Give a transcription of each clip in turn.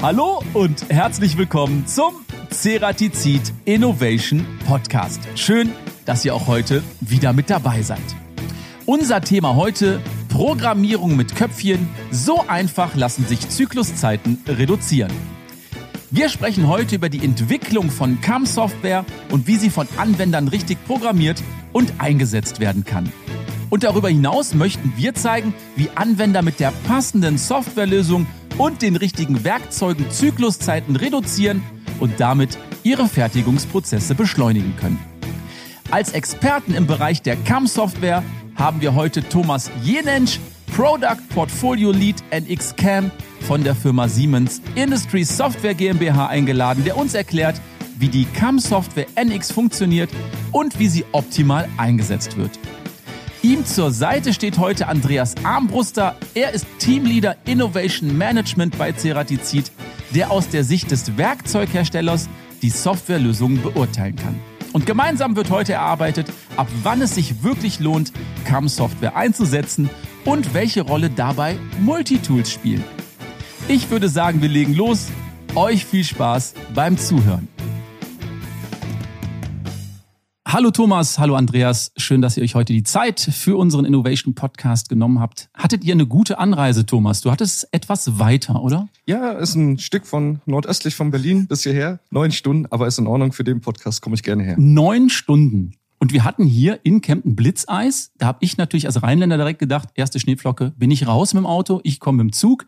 Hallo und herzlich willkommen zum Ceratizid Innovation Podcast. Schön, dass ihr auch heute wieder mit dabei seid. Unser Thema heute Programmierung mit Köpfchen. So einfach lassen sich Zykluszeiten reduzieren. Wir sprechen heute über die Entwicklung von CAM-Software und wie sie von Anwendern richtig programmiert und eingesetzt werden kann. Und darüber hinaus möchten wir zeigen, wie Anwender mit der passenden Softwarelösung und den richtigen Werkzeugen Zykluszeiten reduzieren und damit ihre Fertigungsprozesse beschleunigen können. Als Experten im Bereich der CAM-Software haben wir heute Thomas Jenensch, Product Portfolio Lead NX Cam von der Firma Siemens Industry Software GmbH eingeladen, der uns erklärt, wie die CAM-Software NX funktioniert und wie sie optimal eingesetzt wird. Ihm zur Seite steht heute Andreas Armbruster. Er ist Teamleader Innovation Management bei Ceratizid, der aus der Sicht des Werkzeugherstellers die Softwarelösungen beurteilen kann. Und gemeinsam wird heute erarbeitet, ab wann es sich wirklich lohnt, CAM-Software einzusetzen und welche Rolle dabei Multitools spielen. Ich würde sagen, wir legen los. Euch viel Spaß beim Zuhören. Hallo Thomas, hallo Andreas. Schön, dass ihr euch heute die Zeit für unseren Innovation Podcast genommen habt. Hattet ihr eine gute Anreise, Thomas? Du hattest etwas weiter, oder? Ja, ist ein Stück von nordöstlich von Berlin bis hierher. Neun Stunden, aber ist in Ordnung. Für den Podcast komme ich gerne her. Neun Stunden. Und wir hatten hier in Kempten Blitzeis. Da habe ich natürlich als Rheinländer direkt gedacht, erste Schneeflocke, bin ich raus mit dem Auto, ich komme mit dem Zug.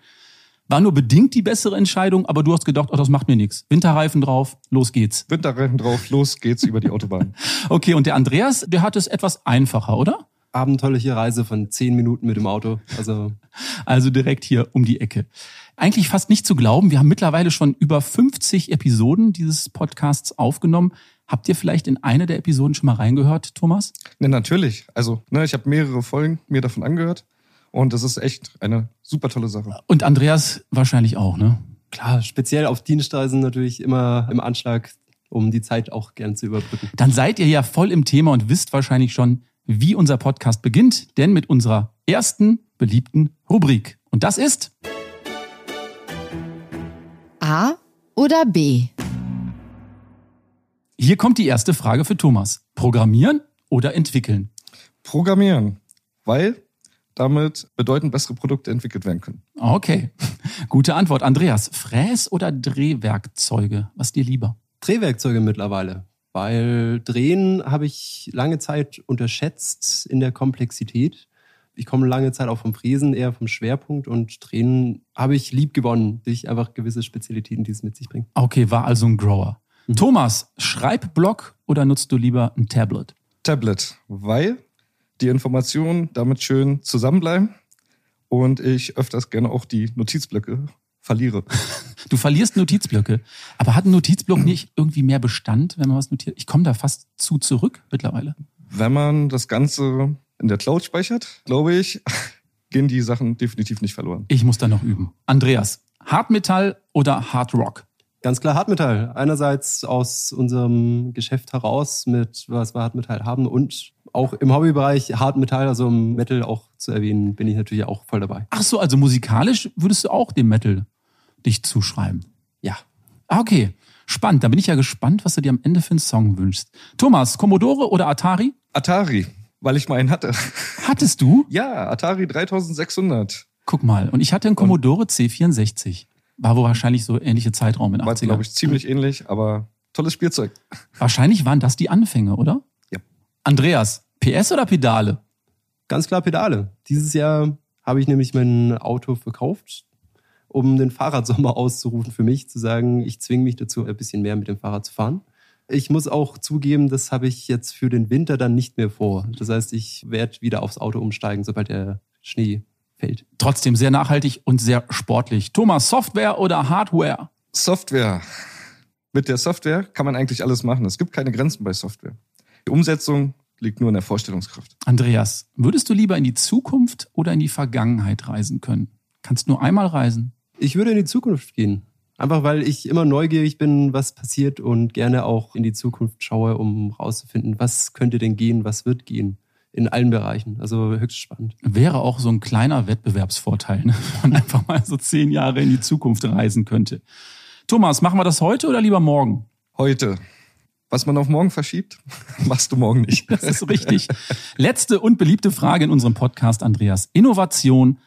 War nur bedingt die bessere Entscheidung, aber du hast gedacht, oh, das macht mir nichts. Winterreifen drauf, los geht's. Winterreifen drauf, los geht's über die Autobahn. okay, und der Andreas, der hat es etwas einfacher, oder? Abenteuerliche Reise von zehn Minuten mit dem Auto. Also, also direkt hier um die Ecke. Eigentlich fast nicht zu glauben. Wir haben mittlerweile schon über 50 Episoden dieses Podcasts aufgenommen. Habt ihr vielleicht in eine der Episoden schon mal reingehört, Thomas? Ne, natürlich. Also, ne, ich habe mehrere Folgen mir davon angehört. Und das ist echt eine super tolle Sache. Und Andreas wahrscheinlich auch, ne? Klar, speziell auf Dienstreisen natürlich immer im Anschlag, um die Zeit auch gern zu überbrücken. Dann seid ihr ja voll im Thema und wisst wahrscheinlich schon, wie unser Podcast beginnt, denn mit unserer ersten beliebten Rubrik. Und das ist A oder B? Hier kommt die erste Frage für Thomas. Programmieren oder entwickeln? Programmieren, weil damit bedeutend bessere Produkte entwickelt werden können. Okay, gute Antwort. Andreas, Fräs- oder Drehwerkzeuge? Was dir lieber? Drehwerkzeuge mittlerweile, weil Drehen habe ich lange Zeit unterschätzt in der Komplexität. Ich komme lange Zeit auch vom Fräsen, eher vom Schwerpunkt und Drehen habe ich lieb gewonnen durch einfach gewisse Spezialitäten, die es mit sich bringt. Okay, war also ein Grower. Mhm. Thomas, Schreibblock oder nutzt du lieber ein Tablet? Tablet, weil die Informationen damit schön zusammenbleiben und ich öfters gerne auch die Notizblöcke verliere. Du verlierst Notizblöcke. Aber hat ein Notizblock nicht irgendwie mehr Bestand, wenn man was notiert? Ich komme da fast zu zurück mittlerweile. Wenn man das Ganze in der Cloud speichert, glaube ich, gehen die Sachen definitiv nicht verloren. Ich muss da noch üben. Andreas, Hardmetall oder Hard Rock? Ganz klar Hartmetall. Einerseits aus unserem Geschäft heraus mit was wir Hartmetall haben und auch im Hobbybereich Hartmetall, also im Metal auch zu erwähnen, bin ich natürlich auch voll dabei. Ach so, also musikalisch würdest du auch dem Metal dich zuschreiben? Ja. Ah, okay. Spannend. Da bin ich ja gespannt, was du dir am Ende für einen Song wünschst. Thomas, Commodore oder Atari? Atari, weil ich mal einen hatte. Hattest du? Ja, Atari 3600. Guck mal. Und ich hatte einen Commodore und C64. War wohl wahrscheinlich so ähnliche Zeitraum in 80 War, glaube ich, ziemlich ähnlich, aber tolles Spielzeug. Wahrscheinlich waren das die Anfänge, oder? Andreas, PS oder Pedale? Ganz klar Pedale. Dieses Jahr habe ich nämlich mein Auto verkauft, um den Fahrradsommer auszurufen für mich, zu sagen, ich zwinge mich dazu, ein bisschen mehr mit dem Fahrrad zu fahren. Ich muss auch zugeben, das habe ich jetzt für den Winter dann nicht mehr vor. Das heißt, ich werde wieder aufs Auto umsteigen, sobald der Schnee fällt. Trotzdem sehr nachhaltig und sehr sportlich. Thomas, Software oder Hardware? Software. Mit der Software kann man eigentlich alles machen. Es gibt keine Grenzen bei Software. Die Umsetzung liegt nur in der Vorstellungskraft. Andreas, würdest du lieber in die Zukunft oder in die Vergangenheit reisen können? Kannst nur einmal reisen? Ich würde in die Zukunft gehen. Einfach weil ich immer neugierig bin, was passiert und gerne auch in die Zukunft schaue, um rauszufinden, was könnte denn gehen, was wird gehen. in allen Bereichen. Also höchst spannend. Wäre auch so ein kleiner Wettbewerbsvorteil, ne? wenn man einfach mal so zehn Jahre in die Zukunft reisen könnte. Thomas, machen wir das heute oder lieber morgen? Heute. Was man auf morgen verschiebt, machst du morgen nicht. Das ist richtig. Letzte und beliebte Frage in unserem Podcast, Andreas. Innovation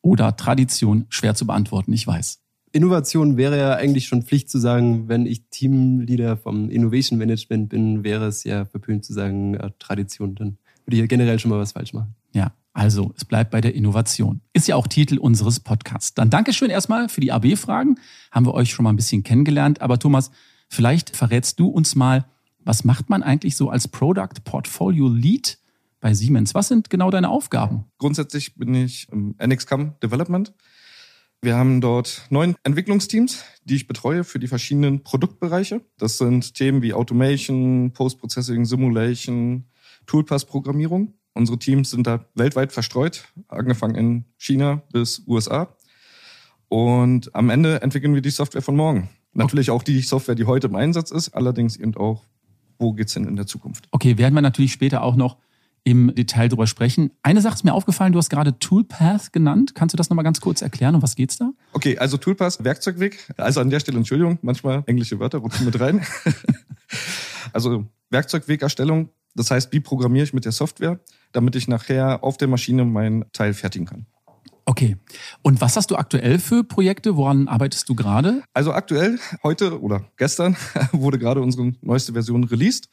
oder Tradition? Schwer zu beantworten, ich weiß. Innovation wäre ja eigentlich schon Pflicht zu sagen, wenn ich Teamleader vom Innovation Management bin, wäre es ja verpönt zu sagen äh, Tradition. Dann würde ich ja generell schon mal was falsch machen. Ja, also es bleibt bei der Innovation. Ist ja auch Titel unseres Podcasts. Dann Dankeschön erstmal für die AB-Fragen. Haben wir euch schon mal ein bisschen kennengelernt. Aber Thomas, vielleicht verrätst du uns mal, was macht man eigentlich so als Product Portfolio Lead bei Siemens? Was sind genau deine Aufgaben? Grundsätzlich bin ich im NXCAM Development. Wir haben dort neun Entwicklungsteams, die ich betreue für die verschiedenen Produktbereiche. Das sind Themen wie Automation, Post-Processing, Simulation, Toolpass-Programmierung. Unsere Teams sind da weltweit verstreut, angefangen in China bis USA. Und am Ende entwickeln wir die Software von morgen. Natürlich auch die Software, die heute im Einsatz ist, allerdings eben auch, wo geht's hin in der Zukunft. Okay, werden wir natürlich später auch noch im Detail drüber sprechen. Eine Sache ist mir aufgefallen, du hast gerade Toolpath genannt. Kannst du das nochmal ganz kurz erklären? Um was geht's da? Okay, also Toolpath, Werkzeugweg. Also an der Stelle, Entschuldigung, manchmal englische Wörter rutschen mit rein. also Werkzeugwegerstellung, das heißt, wie programmiere ich mit der Software, damit ich nachher auf der Maschine mein Teil fertigen kann. Okay. Und was hast du aktuell für Projekte? Woran arbeitest du gerade? Also aktuell, heute oder gestern, wurde gerade unsere neueste Version released.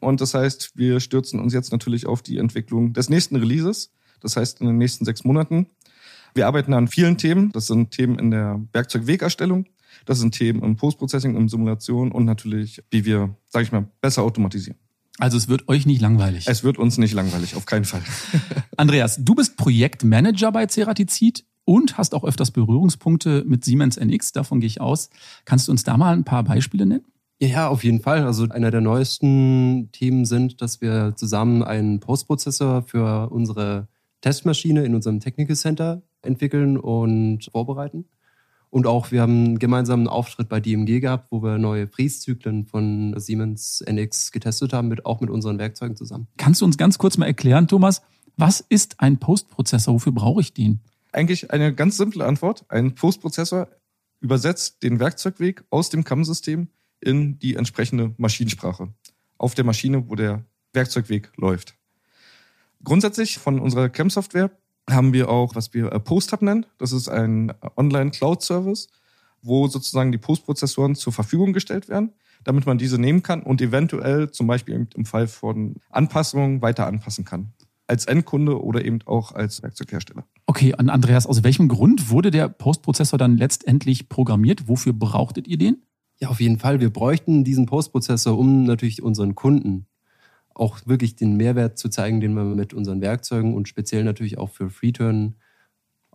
Und das heißt, wir stürzen uns jetzt natürlich auf die Entwicklung des nächsten Releases. Das heißt, in den nächsten sechs Monaten. Wir arbeiten an vielen Themen. Das sind Themen in der Werkzeugwegerstellung. Das sind Themen im Postprocessing, im Simulation und natürlich, wie wir, sage ich mal, besser automatisieren. Also es wird euch nicht langweilig. Es wird uns nicht langweilig, auf keinen Fall. Andreas, du bist Projektmanager bei Ceratizid und hast auch öfters Berührungspunkte mit Siemens NX, davon gehe ich aus. Kannst du uns da mal ein paar Beispiele nennen? Ja, ja, auf jeden Fall. Also einer der neuesten Themen sind, dass wir zusammen einen Postprozessor für unsere Testmaschine in unserem Technical Center entwickeln und vorbereiten. Und auch wir haben einen gemeinsamen Auftritt bei DMG gehabt, wo wir neue Fräszyklen von Siemens NX getestet haben, mit, auch mit unseren Werkzeugen zusammen. Kannst du uns ganz kurz mal erklären, Thomas, was ist ein Postprozessor? Wofür brauche ich den? Eigentlich eine ganz simple Antwort. Ein Postprozessor übersetzt den Werkzeugweg aus dem CAM-System in die entsprechende Maschinensprache auf der Maschine, wo der Werkzeugweg läuft. Grundsätzlich von unserer CAM-Software haben wir auch, was wir äh, PostHub nennen. Das ist ein Online-Cloud-Service, wo sozusagen die Postprozessoren zur Verfügung gestellt werden, damit man diese nehmen kann und eventuell zum Beispiel im Fall von Anpassungen weiter anpassen kann. Als Endkunde oder eben auch als Werkzeughersteller. Okay, und Andreas, aus welchem Grund wurde der Postprozessor dann letztendlich programmiert? Wofür brauchtet ihr den? Ja, auf jeden Fall. Wir bräuchten diesen Postprozessor, um natürlich unseren Kunden auch wirklich den Mehrwert zu zeigen, den wir mit unseren Werkzeugen und speziell natürlich auch für Freeturn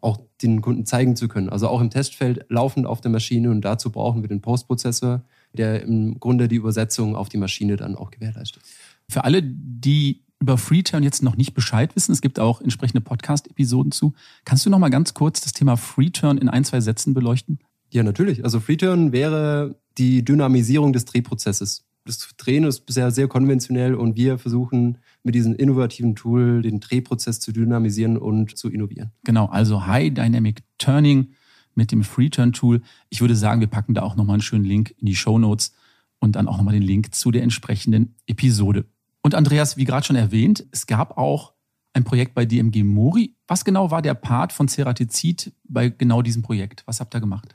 auch den Kunden zeigen zu können. Also auch im Testfeld laufend auf der Maschine und dazu brauchen wir den Postprozessor, der im Grunde die Übersetzung auf die Maschine dann auch gewährleistet. Für alle, die über Freeturn jetzt noch nicht Bescheid wissen, es gibt auch entsprechende Podcast-Episoden zu. Kannst du noch mal ganz kurz das Thema Freeturn in ein, zwei Sätzen beleuchten? Ja, natürlich. Also Freeturn wäre die Dynamisierung des Drehprozesses das Drehen ist bisher sehr konventionell und wir versuchen mit diesem innovativen Tool den Drehprozess zu dynamisieren und zu innovieren. Genau, also High Dynamic Turning mit dem Free-Turn Tool. Ich würde sagen, wir packen da auch nochmal einen schönen Link in die Show Notes und dann auch nochmal den Link zu der entsprechenden Episode. Und Andreas, wie gerade schon erwähnt, es gab auch ein Projekt bei DMG Mori. Was genau war der Part von Ceratizid bei genau diesem Projekt? Was habt ihr gemacht?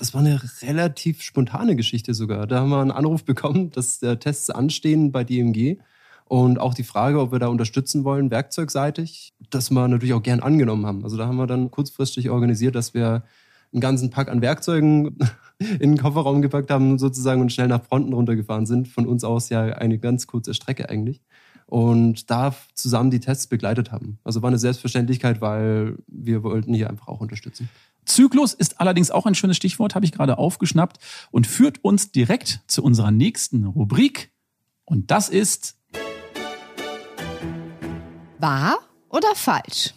Das war eine relativ spontane Geschichte sogar. Da haben wir einen Anruf bekommen, dass äh, Tests anstehen bei DMG. Und auch die Frage, ob wir da unterstützen wollen, werkzeugseitig, das wir natürlich auch gern angenommen haben. Also da haben wir dann kurzfristig organisiert, dass wir einen ganzen Pack an Werkzeugen in den Kofferraum gepackt haben sozusagen und schnell nach Fronten runtergefahren sind. Von uns aus ja eine ganz kurze Strecke eigentlich. Und da zusammen die Tests begleitet haben. Also war eine Selbstverständlichkeit, weil wir wollten hier einfach auch unterstützen. Zyklus ist allerdings auch ein schönes Stichwort, habe ich gerade aufgeschnappt und führt uns direkt zu unserer nächsten Rubrik. Und das ist Wahr oder falsch?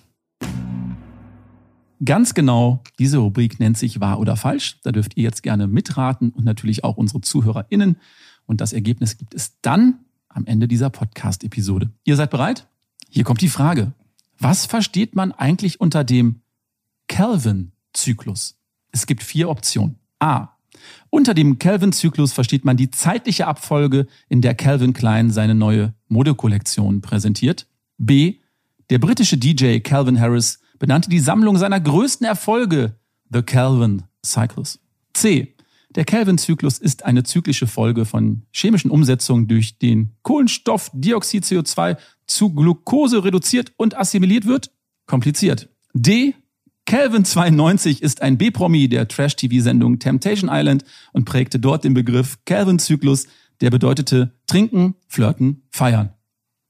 Ganz genau, diese Rubrik nennt sich Wahr oder Falsch. Da dürft ihr jetzt gerne mitraten und natürlich auch unsere ZuhörerInnen. Und das Ergebnis gibt es dann am Ende dieser Podcast-Episode. Ihr seid bereit? Hier kommt die Frage. Was versteht man eigentlich unter dem Kelvin-Zyklus? Es gibt vier Optionen. A. Unter dem Kelvin-Zyklus versteht man die zeitliche Abfolge, in der Calvin Klein seine neue Modekollektion präsentiert. B. Der britische DJ Calvin Harris benannte die Sammlung seiner größten Erfolge The Calvin Cycles. C. Der Kelvin-Zyklus ist eine zyklische Folge von chemischen Umsetzungen, durch den Kohlenstoffdioxid CO2 zu Glucose reduziert und assimiliert wird. Kompliziert. D. Calvin 92 ist ein B-Promi der Trash-TV-Sendung Temptation Island und prägte dort den Begriff Calvin-Zyklus, der bedeutete trinken, flirten, feiern.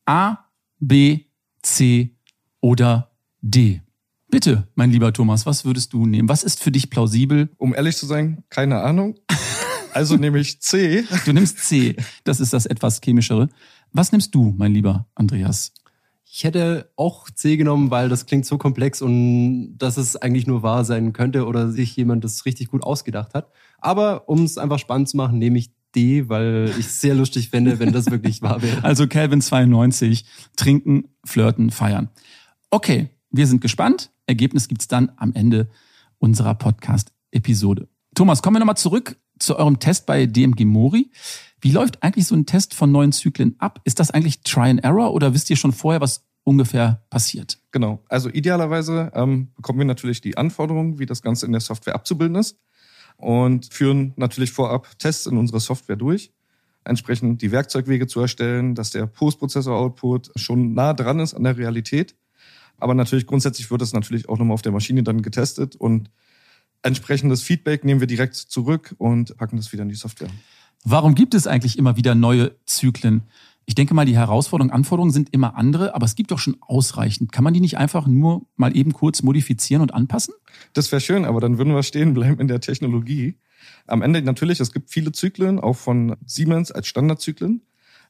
A, B, C oder D. Bitte, mein lieber Thomas, was würdest du nehmen? Was ist für dich plausibel? Um ehrlich zu sein, keine Ahnung. Also nehme ich C. Du nimmst C. Das ist das etwas chemischere. Was nimmst du, mein lieber Andreas? Ich hätte auch C genommen, weil das klingt so komplex und dass es eigentlich nur wahr sein könnte oder sich jemand das richtig gut ausgedacht hat. Aber um es einfach spannend zu machen, nehme ich D, weil ich es sehr lustig fände, wenn das wirklich wahr wäre. Also Calvin 92, trinken, flirten, feiern. Okay, wir sind gespannt. Ergebnis gibt's dann am Ende unserer Podcast-Episode. Thomas, kommen wir nochmal zurück zu eurem Test bei DMG Mori. Wie läuft eigentlich so ein Test von neuen Zyklen ab? Ist das eigentlich Try and Error oder wisst ihr schon vorher, was ungefähr passiert? Genau. Also idealerweise ähm, bekommen wir natürlich die Anforderungen, wie das Ganze in der Software abzubilden ist und führen natürlich vorab Tests in unserer Software durch, entsprechend die Werkzeugwege zu erstellen, dass der Postprozessor-Output schon nah dran ist an der Realität. Aber natürlich grundsätzlich wird das natürlich auch nochmal auf der Maschine dann getestet und entsprechendes Feedback nehmen wir direkt zurück und packen das wieder in die Software. Warum gibt es eigentlich immer wieder neue Zyklen? Ich denke mal, die Herausforderungen, Anforderungen sind immer andere, aber es gibt doch schon ausreichend. Kann man die nicht einfach nur mal eben kurz modifizieren und anpassen? Das wäre schön, aber dann würden wir stehen bleiben in der Technologie. Am Ende natürlich, es gibt viele Zyklen, auch von Siemens als Standardzyklen.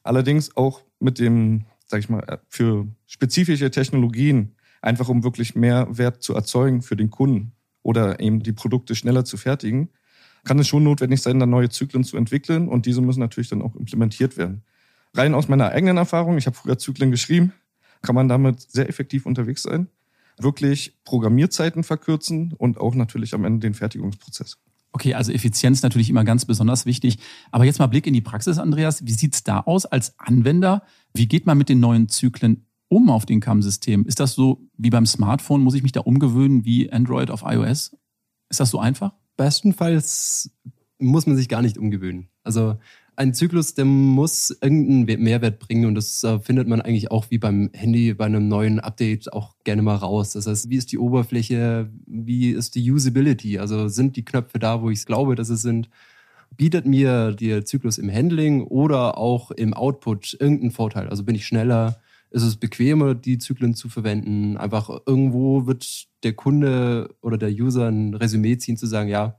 Allerdings auch mit dem, sag ich mal, für spezifische Technologien, einfach um wirklich mehr Wert zu erzeugen für den Kunden oder eben die Produkte schneller zu fertigen, kann es schon notwendig sein, dann neue Zyklen zu entwickeln und diese müssen natürlich dann auch implementiert werden rein aus meiner eigenen Erfahrung, ich habe früher Zyklen geschrieben, kann man damit sehr effektiv unterwegs sein. Wirklich Programmierzeiten verkürzen und auch natürlich am Ende den Fertigungsprozess. Okay, also Effizienz natürlich immer ganz besonders wichtig. Aber jetzt mal Blick in die Praxis, Andreas. Wie sieht's da aus als Anwender? Wie geht man mit den neuen Zyklen um auf den CAM-System? Ist das so wie beim Smartphone? Muss ich mich da umgewöhnen wie Android auf iOS? Ist das so einfach? Bestenfalls muss man sich gar nicht umgewöhnen. Also ein Zyklus, der muss irgendeinen Mehrwert bringen und das äh, findet man eigentlich auch wie beim Handy bei einem neuen Update auch gerne mal raus. Das heißt, wie ist die Oberfläche, wie ist die Usability? Also sind die Knöpfe da, wo ich glaube, dass es sind? Bietet mir der Zyklus im Handling oder auch im Output irgendeinen Vorteil? Also bin ich schneller? Ist es bequemer, die Zyklen zu verwenden? Einfach irgendwo wird der Kunde oder der User ein Resümee ziehen, zu sagen, ja,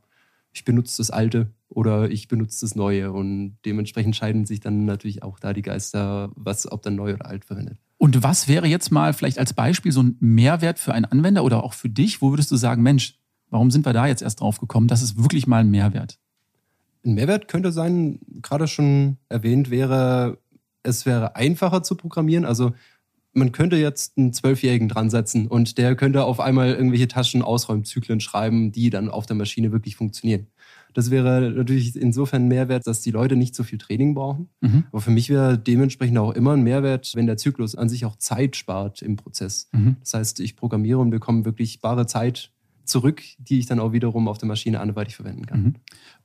ich benutze das alte oder ich benutze das neue. Und dementsprechend scheiden sich dann natürlich auch da die Geister, was, ob dann neu oder alt verwendet. Und was wäre jetzt mal vielleicht als Beispiel so ein Mehrwert für einen Anwender oder auch für dich? Wo würdest du sagen, Mensch, warum sind wir da jetzt erst drauf gekommen? Das ist wirklich mal ein Mehrwert. Ein Mehrwert könnte sein, gerade schon erwähnt wäre, es wäre einfacher zu programmieren. Also man könnte jetzt einen Zwölfjährigen dran setzen und der könnte auf einmal irgendwelche Taschenausräumzyklen schreiben, die dann auf der Maschine wirklich funktionieren. Das wäre natürlich insofern ein Mehrwert, dass die Leute nicht so viel Training brauchen. Mhm. Aber für mich wäre dementsprechend auch immer ein Mehrwert, wenn der Zyklus an sich auch Zeit spart im Prozess. Mhm. Das heißt, ich programmiere und bekomme wirklich bare Zeit zurück, die ich dann auch wiederum auf der Maschine anderweitig verwenden kann. Mhm.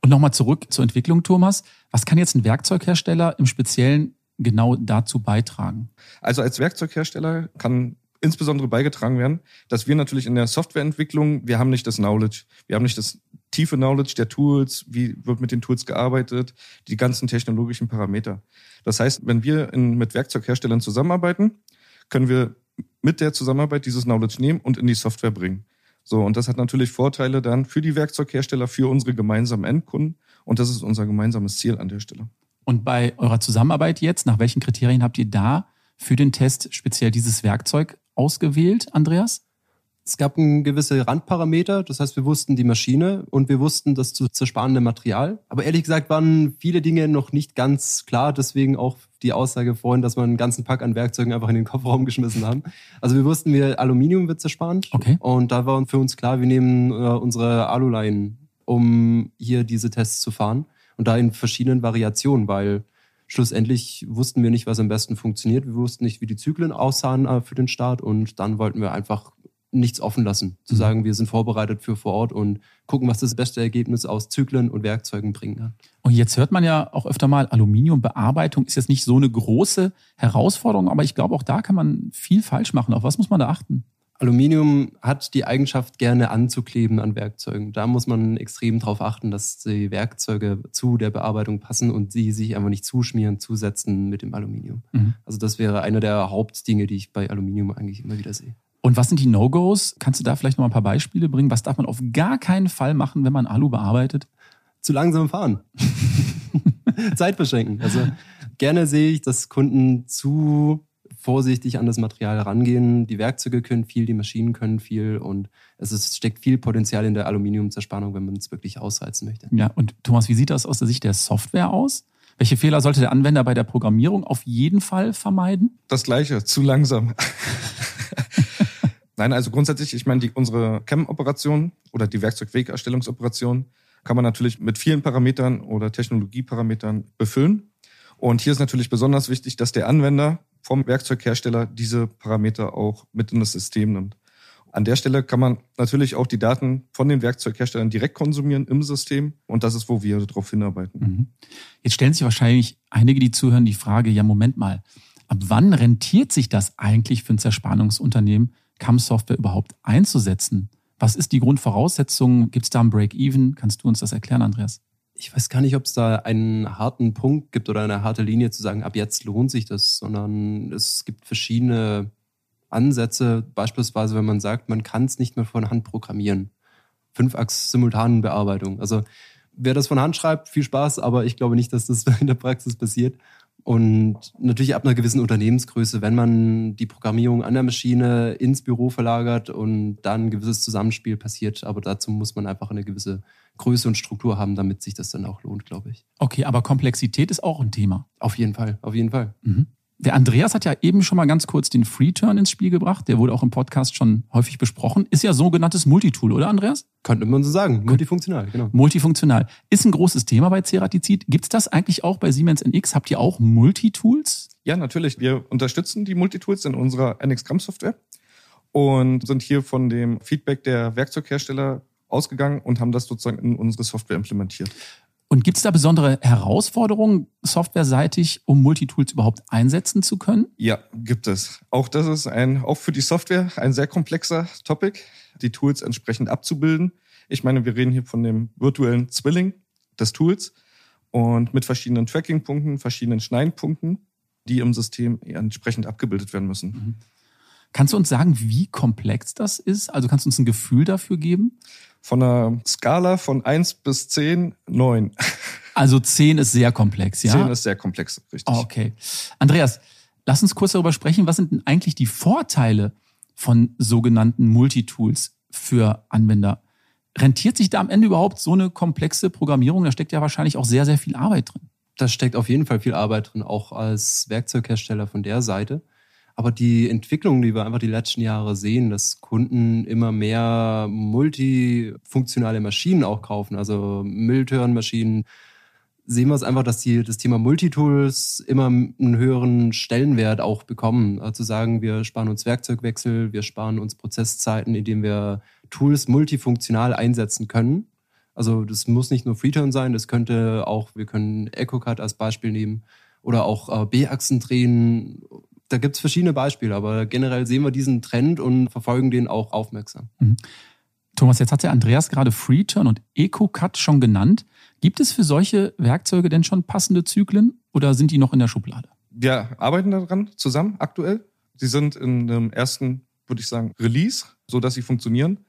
Und nochmal zurück zur Entwicklung, Thomas. Was kann jetzt ein Werkzeughersteller im Speziellen genau dazu beitragen? Also als Werkzeughersteller kann insbesondere beigetragen werden, dass wir natürlich in der Softwareentwicklung, wir haben nicht das Knowledge, wir haben nicht das tiefe Knowledge der Tools, wie wird mit den Tools gearbeitet, die ganzen technologischen Parameter. Das heißt, wenn wir in, mit Werkzeugherstellern zusammenarbeiten, können wir mit der Zusammenarbeit dieses Knowledge nehmen und in die Software bringen. So, und das hat natürlich Vorteile dann für die Werkzeughersteller, für unsere gemeinsamen Endkunden. Und das ist unser gemeinsames Ziel an der Stelle. Und bei eurer Zusammenarbeit jetzt, nach welchen Kriterien habt ihr da für den Test speziell dieses Werkzeug ausgewählt, Andreas? Es gab ein gewisse Randparameter, das heißt, wir wussten die Maschine und wir wussten das zu zersparende Material. Aber ehrlich gesagt waren viele Dinge noch nicht ganz klar, deswegen auch die Aussage vorhin, dass wir einen ganzen Pack an Werkzeugen einfach in den Kofferraum geschmissen haben. Also wir wussten, wir Aluminium wird zersparend. Okay. Und da war für uns klar, wir nehmen äh, unsere Aluleien, um hier diese Tests zu fahren. Und da in verschiedenen Variationen, weil schlussendlich wussten wir nicht, was am besten funktioniert. Wir wussten nicht, wie die Zyklen aussahen äh, für den Start. Und dann wollten wir einfach nichts offen lassen. Zu Mhm. sagen, wir sind vorbereitet für vor Ort und gucken, was das beste Ergebnis aus Zyklen und Werkzeugen bringen kann. Und jetzt hört man ja auch öfter mal, Aluminiumbearbeitung ist jetzt nicht so eine große Herausforderung, aber ich glaube, auch da kann man viel falsch machen. Auf was muss man da achten? Aluminium hat die Eigenschaft, gerne anzukleben an Werkzeugen. Da muss man extrem darauf achten, dass die Werkzeuge zu der Bearbeitung passen und sie sich einfach nicht zuschmieren, zusetzen mit dem Aluminium. Mhm. Also das wäre einer der Hauptdinge, die ich bei Aluminium eigentlich immer wieder sehe. Und was sind die No-Gos? Kannst du da vielleicht noch mal ein paar Beispiele bringen? Was darf man auf gar keinen Fall machen, wenn man Alu bearbeitet? Zu langsam fahren. Zeit verschenken. Also gerne sehe ich, dass Kunden zu vorsichtig an das Material rangehen. Die Werkzeuge können viel, die Maschinen können viel und es ist, steckt viel Potenzial in der Aluminiumzerspannung, wenn man es wirklich ausreizen möchte. Ja, und Thomas, wie sieht das aus der Sicht der Software aus? Welche Fehler sollte der Anwender bei der Programmierung auf jeden Fall vermeiden? Das gleiche, zu langsam. Nein, also grundsätzlich, ich meine, die, unsere CAM-Operation oder die Werkzeugwegerstellungsoperation kann man natürlich mit vielen Parametern oder Technologieparametern befüllen. Und hier ist natürlich besonders wichtig, dass der Anwender vom Werkzeughersteller diese Parameter auch mit in das System nimmt. An der Stelle kann man natürlich auch die Daten von den Werkzeugherstellern direkt konsumieren im System und das ist, wo wir darauf hinarbeiten. Mhm. Jetzt stellen sich wahrscheinlich einige, die zuhören, die Frage, ja, Moment mal, ab wann rentiert sich das eigentlich für ein Zerspannungsunternehmen, CAM-Software überhaupt einzusetzen? Was ist die Grundvoraussetzung? Gibt es da einen Break-Even? Kannst du uns das erklären, Andreas? Ich weiß gar nicht, ob es da einen harten Punkt gibt oder eine harte Linie zu sagen, ab jetzt lohnt sich das, sondern es gibt verschiedene Ansätze, beispielsweise wenn man sagt, man kann es nicht mehr von Hand programmieren. Fünfachs-Simultanenbearbeitung. Also wer das von Hand schreibt, viel Spaß, aber ich glaube nicht, dass das in der Praxis passiert. Und natürlich ab einer gewissen Unternehmensgröße, wenn man die Programmierung an der Maschine ins Büro verlagert und dann ein gewisses Zusammenspiel passiert. Aber dazu muss man einfach eine gewisse Größe und Struktur haben, damit sich das dann auch lohnt, glaube ich. Okay, aber Komplexität ist auch ein Thema. Auf jeden Fall, auf jeden Fall. Mhm. Der Andreas hat ja eben schon mal ganz kurz den Free-Turn ins Spiel gebracht. Der wurde auch im Podcast schon häufig besprochen. Ist ja sogenanntes Multitool, oder Andreas? Könnte man so sagen. Multifunktional, genau. Multifunktional. Ist ein großes Thema bei Ceratizid. Gibt es das eigentlich auch bei Siemens NX? Habt ihr auch Multitools? Ja, natürlich. Wir unterstützen die Multitools in unserer NX-Gram-Software und sind hier von dem Feedback der Werkzeughersteller ausgegangen und haben das sozusagen in unsere Software implementiert. Und gibt es da besondere Herausforderungen softwareseitig, um Multitools überhaupt einsetzen zu können? Ja, gibt es. Auch das ist ein, auch für die Software ein sehr komplexer Topic, die Tools entsprechend abzubilden. Ich meine, wir reden hier von dem virtuellen Zwilling des Tools und mit verschiedenen Tracking-Punkten, verschiedenen Schneidpunkten, die im System entsprechend abgebildet werden müssen. Mhm. Kannst du uns sagen, wie komplex das ist? Also kannst du uns ein Gefühl dafür geben? Von einer Skala von 1 bis 10, 9. Also 10 ist sehr komplex, ja? 10 ist sehr komplex, richtig. Oh, okay. Andreas, lass uns kurz darüber sprechen, was sind denn eigentlich die Vorteile von sogenannten Multitools für Anwender? Rentiert sich da am Ende überhaupt so eine komplexe Programmierung? Da steckt ja wahrscheinlich auch sehr, sehr viel Arbeit drin. Da steckt auf jeden Fall viel Arbeit drin, auch als Werkzeughersteller von der Seite. Aber die Entwicklung, die wir einfach die letzten Jahre sehen, dass Kunden immer mehr multifunktionale Maschinen auch kaufen, also Mülltörnmaschinen, sehen wir es einfach, dass die, das Thema Multitools immer einen höheren Stellenwert auch bekommen. Also zu sagen, wir sparen uns Werkzeugwechsel, wir sparen uns Prozesszeiten, indem wir Tools multifunktional einsetzen können. Also das muss nicht nur Freeturn sein, das könnte auch, wir können EcoCut als Beispiel nehmen oder auch äh, B-Achsen drehen. Da gibt es verschiedene Beispiele, aber generell sehen wir diesen Trend und verfolgen den auch aufmerksam. Mhm. Thomas, jetzt hat der Andreas gerade Freeturn und EcoCut schon genannt. Gibt es für solche Werkzeuge denn schon passende Zyklen oder sind die noch in der Schublade? Wir arbeiten daran zusammen aktuell. Sie sind in einem ersten, würde ich sagen, Release, so dass sie funktionieren.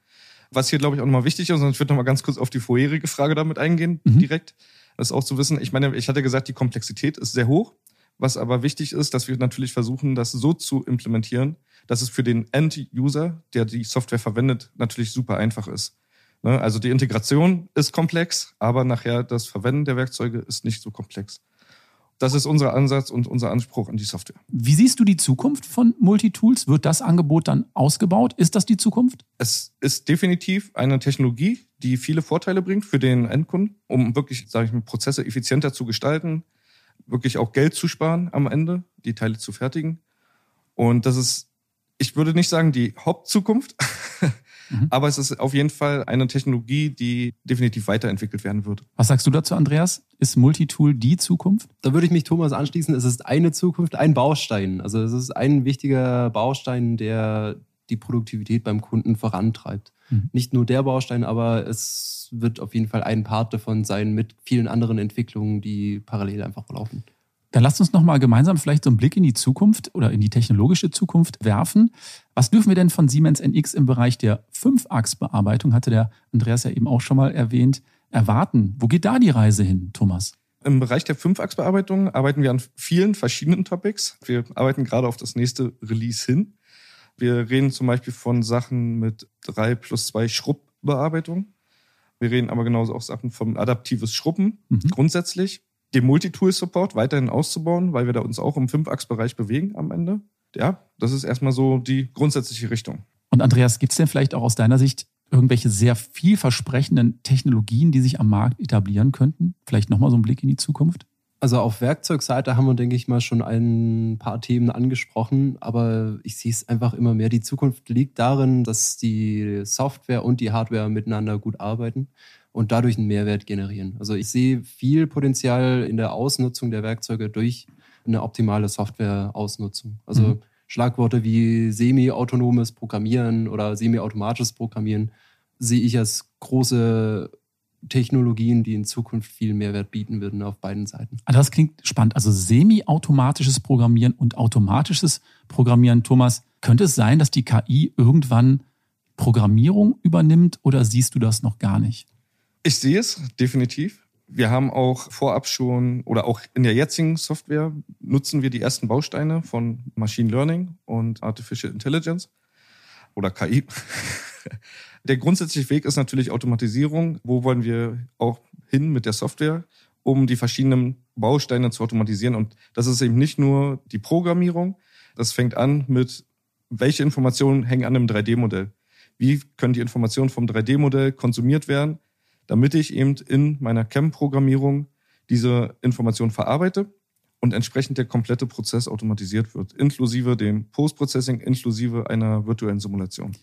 Was hier, glaube ich, auch nochmal wichtig ist, und ich würde nochmal ganz kurz auf die vorherige Frage damit eingehen, Mhm. direkt. Das ist auch zu wissen, ich meine, ich hatte gesagt, die Komplexität ist sehr hoch. Was aber wichtig ist, dass wir natürlich versuchen, das so zu implementieren, dass es für den End-User, der die Software verwendet, natürlich super einfach ist. Ne? Also die Integration ist komplex, aber nachher das Verwenden der Werkzeuge ist nicht so komplex. Das ist unser Ansatz und unser Anspruch an die Software. Wie siehst du die Zukunft von Multitools? Wird das Angebot dann ausgebaut? Ist das die Zukunft? Es ist definitiv eine Technologie, die viele Vorteile bringt für den Endkunden, um wirklich, sage ich mal, Prozesse effizienter zu gestalten, wirklich auch Geld zu sparen am Ende, die Teile zu fertigen. Und das ist, ich würde nicht sagen die Hauptzukunft, mhm. aber es ist auf jeden Fall eine Technologie, die definitiv weiterentwickelt werden wird. Was sagst du dazu, Andreas? Ist Multitool die Zukunft? Da würde ich mich Thomas anschließen. Es ist eine Zukunft, ein Baustein. Also es ist ein wichtiger Baustein, der die Produktivität beim Kunden vorantreibt. Mhm. Nicht nur der Baustein, aber es wird auf jeden Fall ein Part davon sein mit vielen anderen Entwicklungen, die parallel einfach laufen. Dann lasst uns nochmal gemeinsam vielleicht so einen Blick in die Zukunft oder in die technologische Zukunft werfen. Was dürfen wir denn von Siemens NX im Bereich der Fünfachsbearbeitung, hatte der Andreas ja eben auch schon mal erwähnt, erwarten? Wo geht da die Reise hin, Thomas? Im Bereich der Fünfachsbearbeitung arbeiten wir an vielen verschiedenen Topics. Wir arbeiten gerade auf das nächste Release hin. Wir reden zum Beispiel von Sachen mit drei plus zwei Schrubbbearbeitung. Wir reden aber genauso auch Sachen vom adaptives Schrubben mhm. grundsätzlich. Den Multitool-Support weiterhin auszubauen, weil wir da uns auch im Fünfachsbereich bewegen am Ende. Ja, das ist erstmal so die grundsätzliche Richtung. Und Andreas, gibt es denn vielleicht auch aus deiner Sicht irgendwelche sehr vielversprechenden Technologien, die sich am Markt etablieren könnten? Vielleicht nochmal so ein Blick in die Zukunft? Also auf Werkzeugseite haben wir, denke ich mal, schon ein paar Themen angesprochen, aber ich sehe es einfach immer mehr. Die Zukunft liegt darin, dass die Software und die Hardware miteinander gut arbeiten und dadurch einen Mehrwert generieren. Also ich sehe viel Potenzial in der Ausnutzung der Werkzeuge durch eine optimale Software-Ausnutzung. Also mhm. Schlagworte wie semi-autonomes Programmieren oder semi-automatisches Programmieren sehe ich als große Technologien, die in Zukunft viel Mehrwert bieten würden auf beiden Seiten. Also das klingt spannend. Also semi-automatisches Programmieren und automatisches Programmieren. Thomas, könnte es sein, dass die KI irgendwann Programmierung übernimmt oder siehst du das noch gar nicht? Ich sehe es definitiv. Wir haben auch vorab schon oder auch in der jetzigen Software nutzen wir die ersten Bausteine von Machine Learning und Artificial Intelligence oder KI. Der grundsätzliche Weg ist natürlich Automatisierung. Wo wollen wir auch hin mit der Software, um die verschiedenen Bausteine zu automatisieren? Und das ist eben nicht nur die Programmierung. Das fängt an mit, welche Informationen hängen an einem 3D-Modell? Wie können die Informationen vom 3D-Modell konsumiert werden, damit ich eben in meiner CAM-Programmierung diese Information verarbeite und entsprechend der komplette Prozess automatisiert wird, inklusive dem Post-Processing, inklusive einer virtuellen Simulation.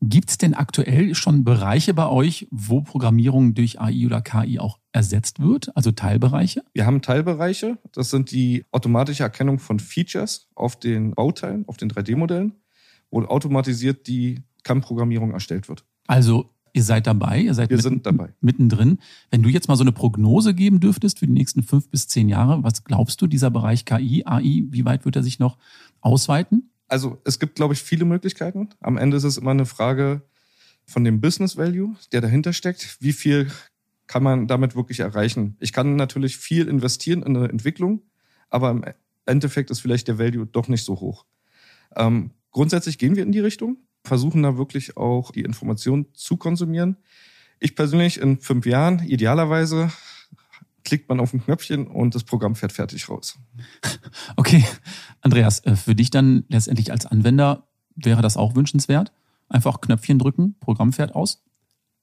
Gibt es denn aktuell schon Bereiche bei euch, wo Programmierung durch AI oder KI auch ersetzt wird, also Teilbereiche? Wir haben Teilbereiche. Das sind die automatische Erkennung von Features auf den Bauteilen, auf den 3D-Modellen, wo automatisiert die CAM-Programmierung erstellt wird. Also ihr seid dabei, ihr seid Wir mitten, sind dabei. mittendrin. Wenn du jetzt mal so eine Prognose geben dürftest für die nächsten fünf bis zehn Jahre, was glaubst du, dieser Bereich KI, AI, wie weit wird er sich noch ausweiten? Also es gibt, glaube ich, viele Möglichkeiten. Am Ende ist es immer eine Frage von dem Business Value, der dahinter steckt. Wie viel kann man damit wirklich erreichen? Ich kann natürlich viel investieren in eine Entwicklung, aber im Endeffekt ist vielleicht der Value doch nicht so hoch. Ähm, grundsätzlich gehen wir in die Richtung, versuchen da wirklich auch die Information zu konsumieren. Ich persönlich in fünf Jahren, idealerweise, klickt man auf ein Knöpfchen und das Programm fährt fertig raus. Okay, Andreas, äh, für dich dann letztendlich als Anwender wäre das auch wünschenswert? Einfach Knöpfchen drücken, Programm fährt aus?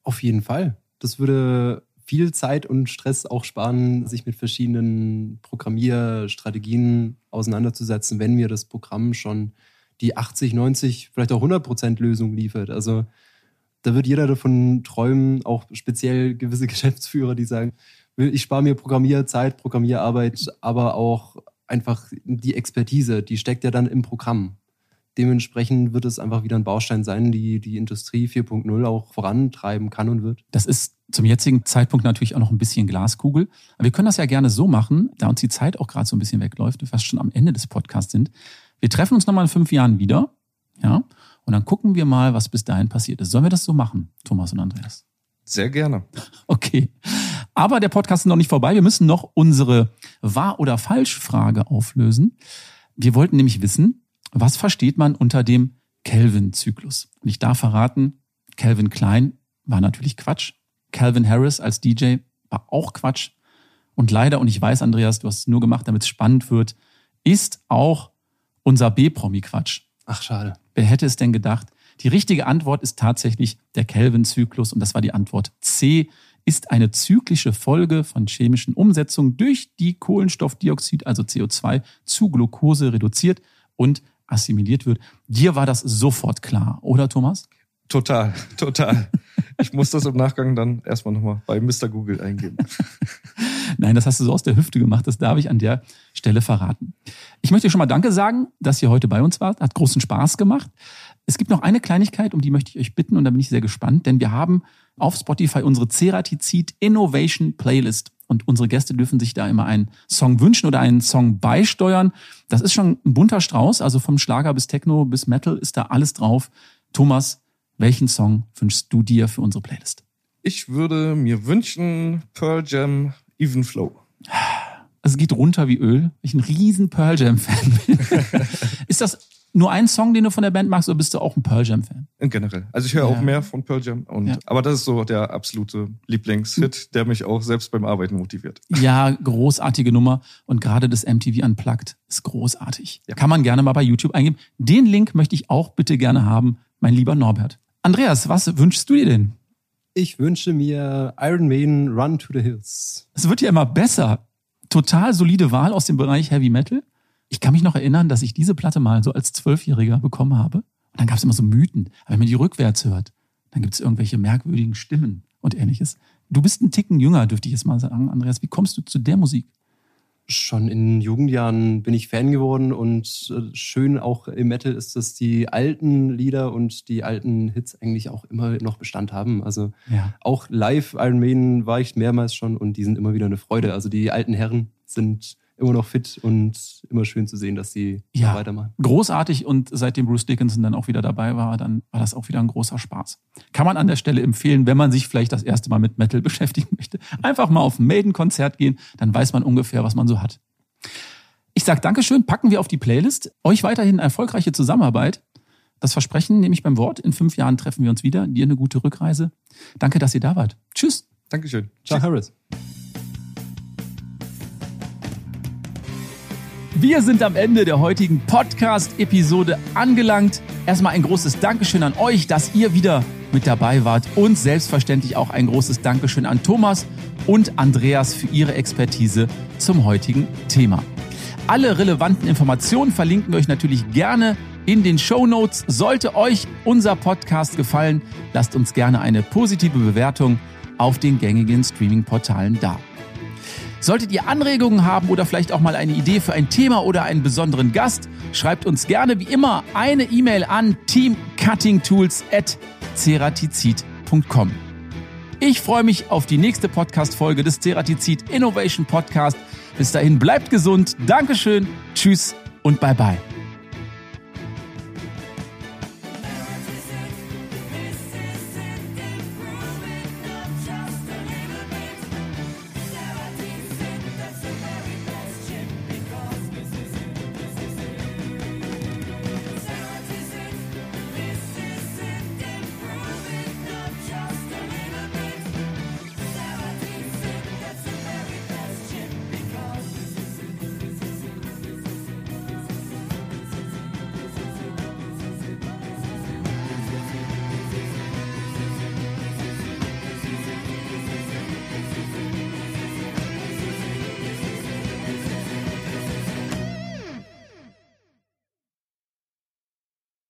Auf jeden Fall. Das würde viel Zeit und Stress auch sparen, sich mit verschiedenen Programmierstrategien auseinanderzusetzen, wenn mir das Programm schon die 80, 90, vielleicht auch 100 Prozent Lösung liefert. Also da wird jeder davon träumen, auch speziell gewisse Geschäftsführer, die sagen, ich spare mir Programmierzeit, Programmierarbeit, aber auch einfach die Expertise, die steckt ja dann im Programm. Dementsprechend wird es einfach wieder ein Baustein sein, die die Industrie 4.0 auch vorantreiben kann und wird. Das ist zum jetzigen Zeitpunkt natürlich auch noch ein bisschen Glaskugel. Aber wir können das ja gerne so machen, da uns die Zeit auch gerade so ein bisschen wegläuft, wir fast schon am Ende des Podcasts sind. Wir treffen uns nochmal in fünf Jahren wieder, ja, und dann gucken wir mal, was bis dahin passiert ist. Sollen wir das so machen, Thomas und Andreas? Sehr gerne. Okay. Aber der Podcast ist noch nicht vorbei. Wir müssen noch unsere Wahr- oder Falsch-Frage auflösen. Wir wollten nämlich wissen, was versteht man unter dem Kelvin-Zyklus? Und ich darf verraten, Calvin Klein war natürlich Quatsch. Calvin Harris als DJ war auch Quatsch. Und leider, und ich weiß, Andreas, du hast es nur gemacht, damit es spannend wird, ist auch unser B-Promi Quatsch. Ach, schade. Wer hätte es denn gedacht? Die richtige Antwort ist tatsächlich der Kelvin-Zyklus und das war die Antwort C. Ist eine zyklische Folge von chemischen Umsetzungen durch die Kohlenstoffdioxid, also CO2, zu Glucose reduziert und assimiliert wird. Dir war das sofort klar, oder Thomas? Total, total. Ich muss das im Nachgang dann erstmal nochmal bei Mr. Google eingeben. Nein, das hast du so aus der Hüfte gemacht. Das darf ich an der Stelle verraten. Ich möchte schon mal Danke sagen, dass ihr heute bei uns wart. Hat großen Spaß gemacht. Es gibt noch eine Kleinigkeit, um die möchte ich euch bitten und da bin ich sehr gespannt, denn wir haben auf Spotify unsere Ceratizid Innovation Playlist und unsere Gäste dürfen sich da immer einen Song wünschen oder einen Song beisteuern. Das ist schon ein bunter Strauß, also vom Schlager bis Techno bis Metal ist da alles drauf. Thomas, welchen Song wünschst du dir für unsere Playlist? Ich würde mir wünschen Pearl Jam Even Flow. Es geht runter wie Öl. Ich ein riesen Pearl Jam Fan bin. ist das nur ein Song, den du von der Band magst, oder bist du auch ein Pearl Jam Fan? Generell. Also ich höre Ja. auch mehr von Pearl Jam. Und, Ja. Aber das ist so der absolute Lieblingshit, der mich auch selbst beim Arbeiten motiviert. Ja, großartige Nummer. Und gerade das MTV Unplugged ist großartig. Ja. Kann man gerne mal bei YouTube eingeben. Den Link möchte ich auch bitte gerne haben, mein lieber Norbert. Andreas, was wünschst du dir denn? Ich wünsche mir Iron Maiden Run to the Hills. Es wird ja immer besser. Total solide Wahl aus dem Bereich Heavy Metal. Ich kann mich noch erinnern, dass ich diese Platte mal so als Zwölfjähriger bekommen habe. Und dann gab es immer so Mythen. Aber wenn man die rückwärts hört, dann gibt es irgendwelche merkwürdigen Stimmen und ähnliches. Du bist ein Ticken jünger, dürfte ich jetzt mal sagen, Andreas. Wie kommst du zu der Musik? Schon in Jugendjahren bin ich Fan geworden und äh, schön auch im Metal ist, dass die alten Lieder und die alten Hits eigentlich auch immer noch Bestand haben. Also Ja. auch live Iron Maiden war ich mehrmals schon und die sind immer wieder eine Freude. Also die alten Herren sind immer noch fit und immer schön zu sehen, dass sie Ja. weitermachen. großartig und seitdem Bruce Dickinson dann auch wieder dabei war, dann war das auch wieder ein großer Spaß. Kann man an der Stelle empfehlen, wenn man sich vielleicht das erste Mal mit Metal beschäftigen möchte. Einfach mal auf ein Maiden-Konzert gehen, dann weiß man ungefähr, was man so hat. Ich sag Dankeschön, packen wir auf die Playlist. Euch weiterhin erfolgreiche Zusammenarbeit. Das Versprechen nehme ich beim Wort. In fünf Jahren treffen wir uns wieder. Dir eine gute Rückreise. Danke, dass ihr da wart. Tschüss. Dankeschön. Ciao, Harris. Wir sind am Ende der heutigen Podcast-Episode angelangt. Erstmal ein großes Dankeschön an euch, dass ihr wieder mit dabei wart und selbstverständlich auch ein großes Dankeschön an Thomas und Andreas für ihre Expertise zum heutigen Thema. Alle relevanten Informationen verlinken wir euch natürlich gerne in den Show Notes. Sollte euch unser Podcast gefallen, lasst uns gerne eine positive Bewertung auf den gängigen Streaming-Portalen da. Solltet ihr Anregungen haben oder vielleicht auch mal eine Idee für ein Thema oder einen besonderen Gast, schreibt uns gerne wie immer eine E-Mail an teamcuttingtools@ceratizid.com. Ich freue mich auf die nächste Podcast-Folge des Ceratizid Innovation Podcast. Bis dahin bleibt gesund, Dankeschön, tschüss und bye bye.